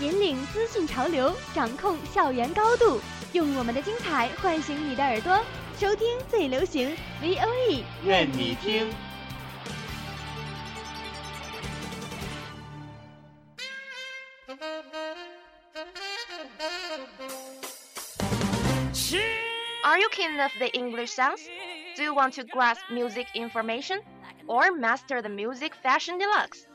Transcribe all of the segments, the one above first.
引领资讯潮流，掌控校园高度，用我们的精彩唤醒你的耳朵，收听最流行 V O E，愿你听。Are you keen of the English sounds? Do you want to grasp music information? Or master the music fashion deluxe?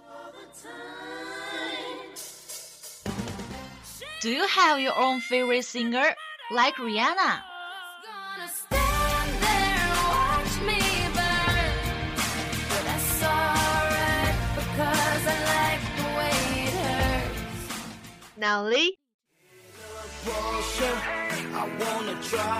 Do you have your own favorite singer, like Rihanna? Now Lee, I wanna try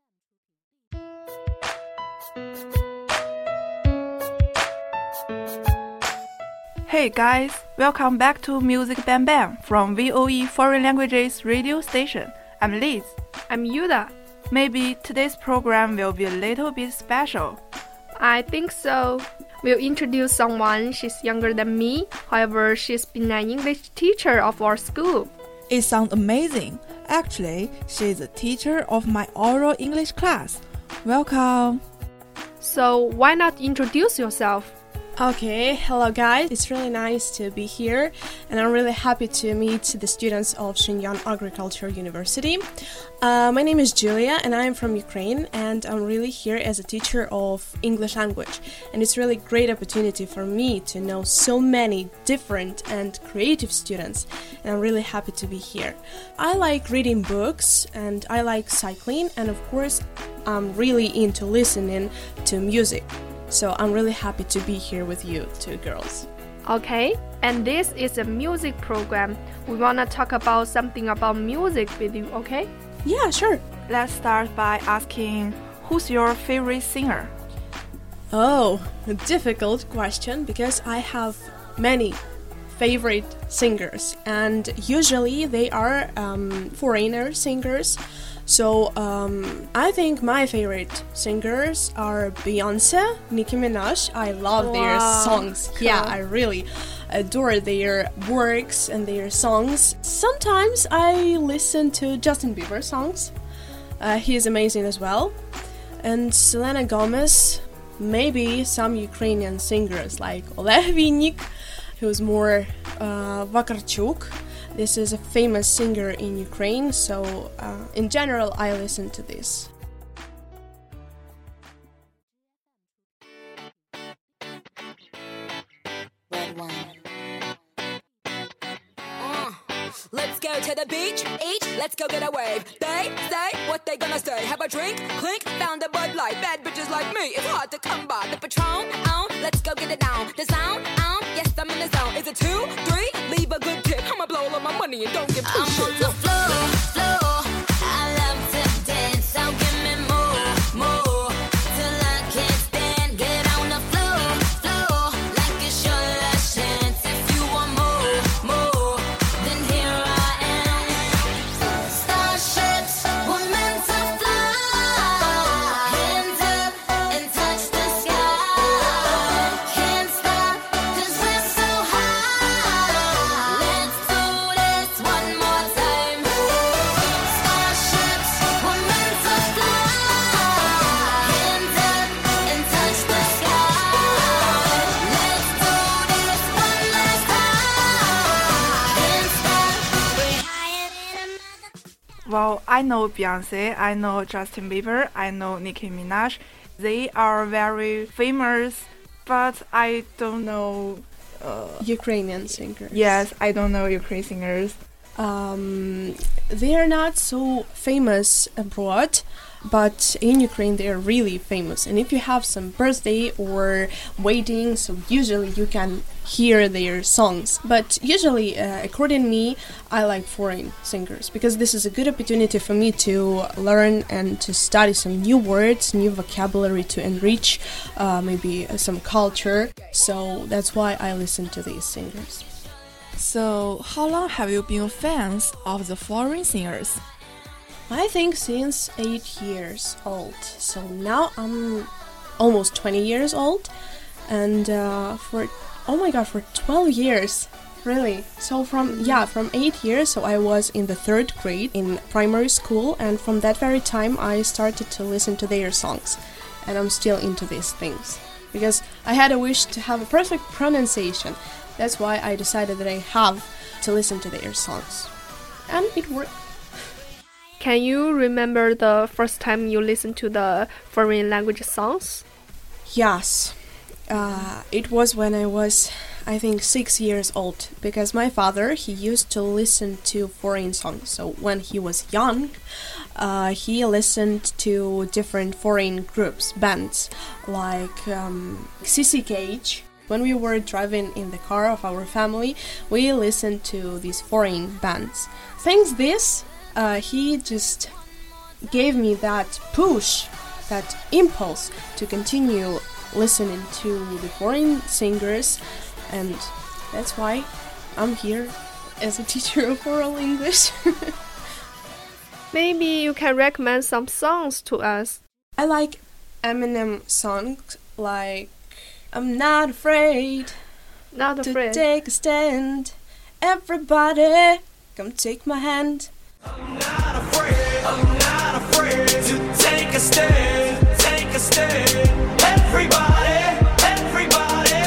Hey guys, welcome back to Music Bam Bam from VOE Foreign Languages radio station. I'm Liz. I'm Yuda. Maybe today's program will be a little bit special. I think so. We'll introduce someone. She's younger than me. However, she's been an English teacher of our school. It sounds amazing. Actually, she's a teacher of my oral English class. Welcome. So why not introduce yourself? Okay, hello guys. It's really nice to be here, and I'm really happy to meet the students of Shenyang Agriculture University. Uh, my name is Julia, and I'm from Ukraine, and I'm really here as a teacher of English language. And it's really great opportunity for me to know so many different and creative students, and I'm really happy to be here. I like reading books, and I like cycling, and of course, I'm really into listening to music. So I'm really happy to be here with you two girls. Okay, and this is a music program. We wanna talk about something about music with you, okay? Yeah, sure. Let's start by asking who's your favorite singer? Oh, a difficult question because I have many favorite singers, and usually they are um, foreigner singers. So um, I think my favorite singers are Beyonce, Nicki Minaj. I love their Wow, songs. Yeah. I really adore their works and their songs. Sometimes I listen to Justin Bieber songs. Uh, he is amazing as well. And Selena Gomez, maybe some Ukrainian singers like Oleg Vinik, who's more uh, Vakarchuk. This is a famous singer in Ukraine, so uh, in general, I listen to this. Uh, let's go to the beach, eat, let's go get a wave. They say what they gonna say. Have a drink, clink, found a Bud Light. Bad bitches like me, it's hard to come by. The Patron, on, let's go get it down. The sound, on, yes, I'm in the zone. Is it two, three? Leave a good money and don't give two shits. Well, I know Beyonce, I know Justin Bieber, I know Nicki Minaj. They are very famous, but I don't know. Uh, Ukrainian singers. yes, I don't know Ukrainian singers. Um, they are not so famous abroad, but in Ukraine they are really famous. And if you have some birthday or wedding, so usually you can hear their songs. But usually, uh, according to me, I like foreign singers because this is a good opportunity for me to learn and to study some new words, new vocabulary to enrich uh, maybe some culture. So that's why I listen to these singers. So, how long have you been fans of the foreign singers? I think since eight years old. So now I'm almost 20 years old, and uh, for oh my god, for 12 years, really. So from yeah, from eight years. So I was in the third grade in primary school, and from that very time, I started to listen to their songs, and I'm still into these things because I had a wish to have a perfect pronunciation. That's why I decided that I have to listen to their songs, and it worked. Can you remember the first time you listened to the foreign language songs? Yes. Uh, it was when I was, I think, six years old because my father he used to listen to foreign songs. So when he was young, uh, he listened to different foreign groups, bands like um, CC Catch. When we were driving in the car of our family, we listened to these foreign bands. Thanks this, uh, he just gave me that push, that impulse to continue listening to the foreign singers, and that's why I'm here as a teacher of oral English. Maybe you can recommend some songs to us. I like Eminem songs like I'm not afraid Not to afraid. take a stand. Everybody, come take my hand. I'm not afraid to take a stand, take a stand. Everybody, everybody, come take my hand,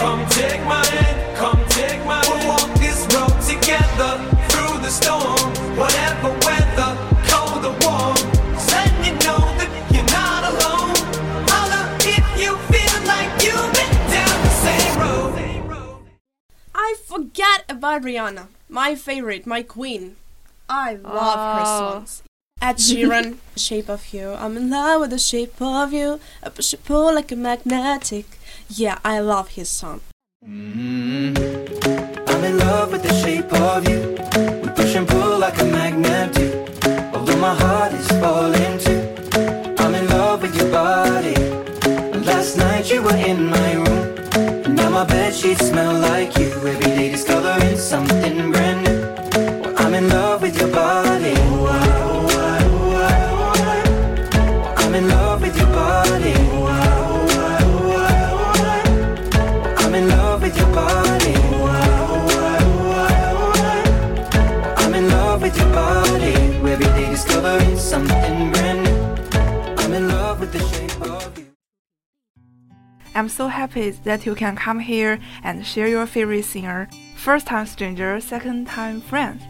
come take my hand. Come take my hand We'll walk this road together through the storm, whatever weather, cold or warm. Let you know that you're not alone. Holla if you feel like you've been down the same road. I forgot about Rihanna, my favorite, my queen. I love her Oh. songs. Ed Sheeran, Shape of You. I'm in love with the shape of you. I push and pull like a magnetic. Yeah, I love his song. Mm-hmm. I'm in love with the shape of you. We push and pull like a magnet do. Although my heart is falling too. I'm in love with your body. Last night you were in my room. And now my bed sheets smell like you. Every day discovering something I'm so happy that you can come here and share your favorite singer. First time stranger, second time friend.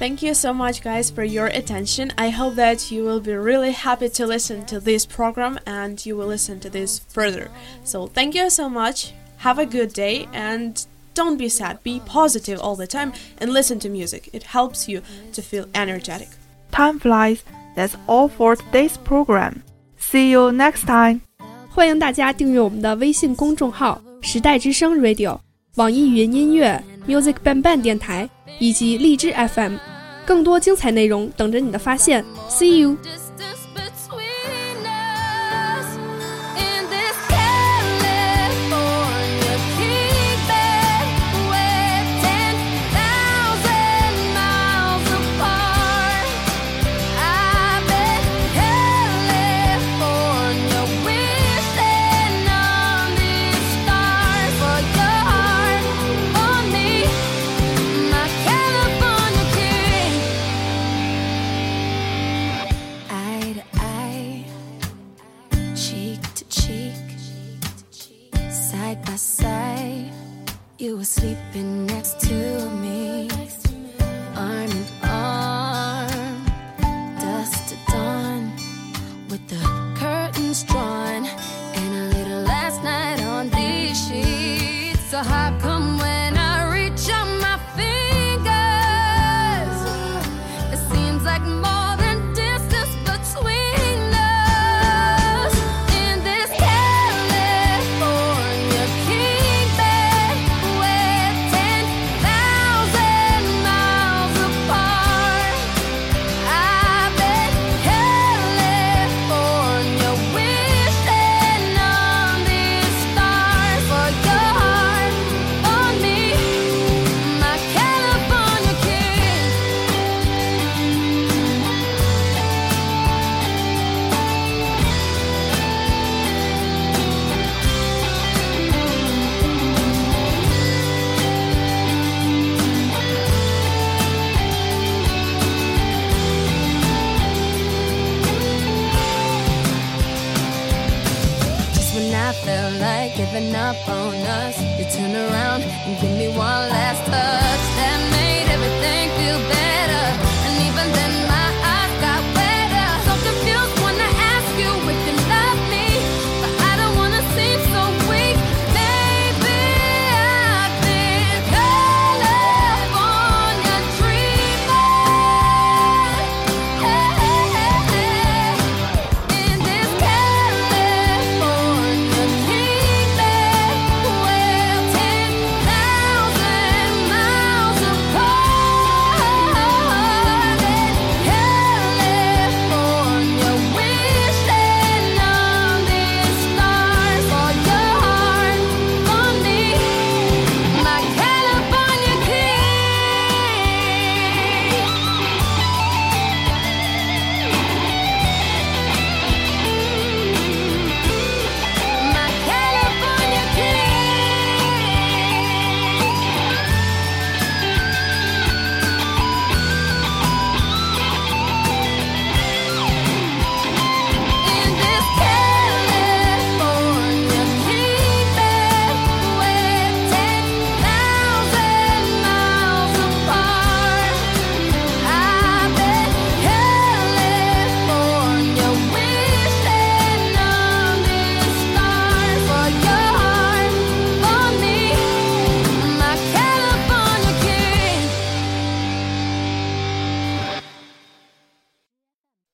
Thank you so much, guys, for your attention. I hope that you will be really happy to listen to this program and you will listen to this further. So, thank you so much. Have a good day and don't be sad. Be positive all the time and listen to music. It helps you to feel energetic. Time flies. That's all for today's program. See you next time. 欢迎大家订阅我们的微信公众号“时代之声 Radio”、网易云音乐、Music Ban Ban 电台以及荔枝 FM，更多精彩内容等着你的发现。See you。side by side. You were sleeping next to me, arm in arm, dust to dawn, with the curtains drawn. Around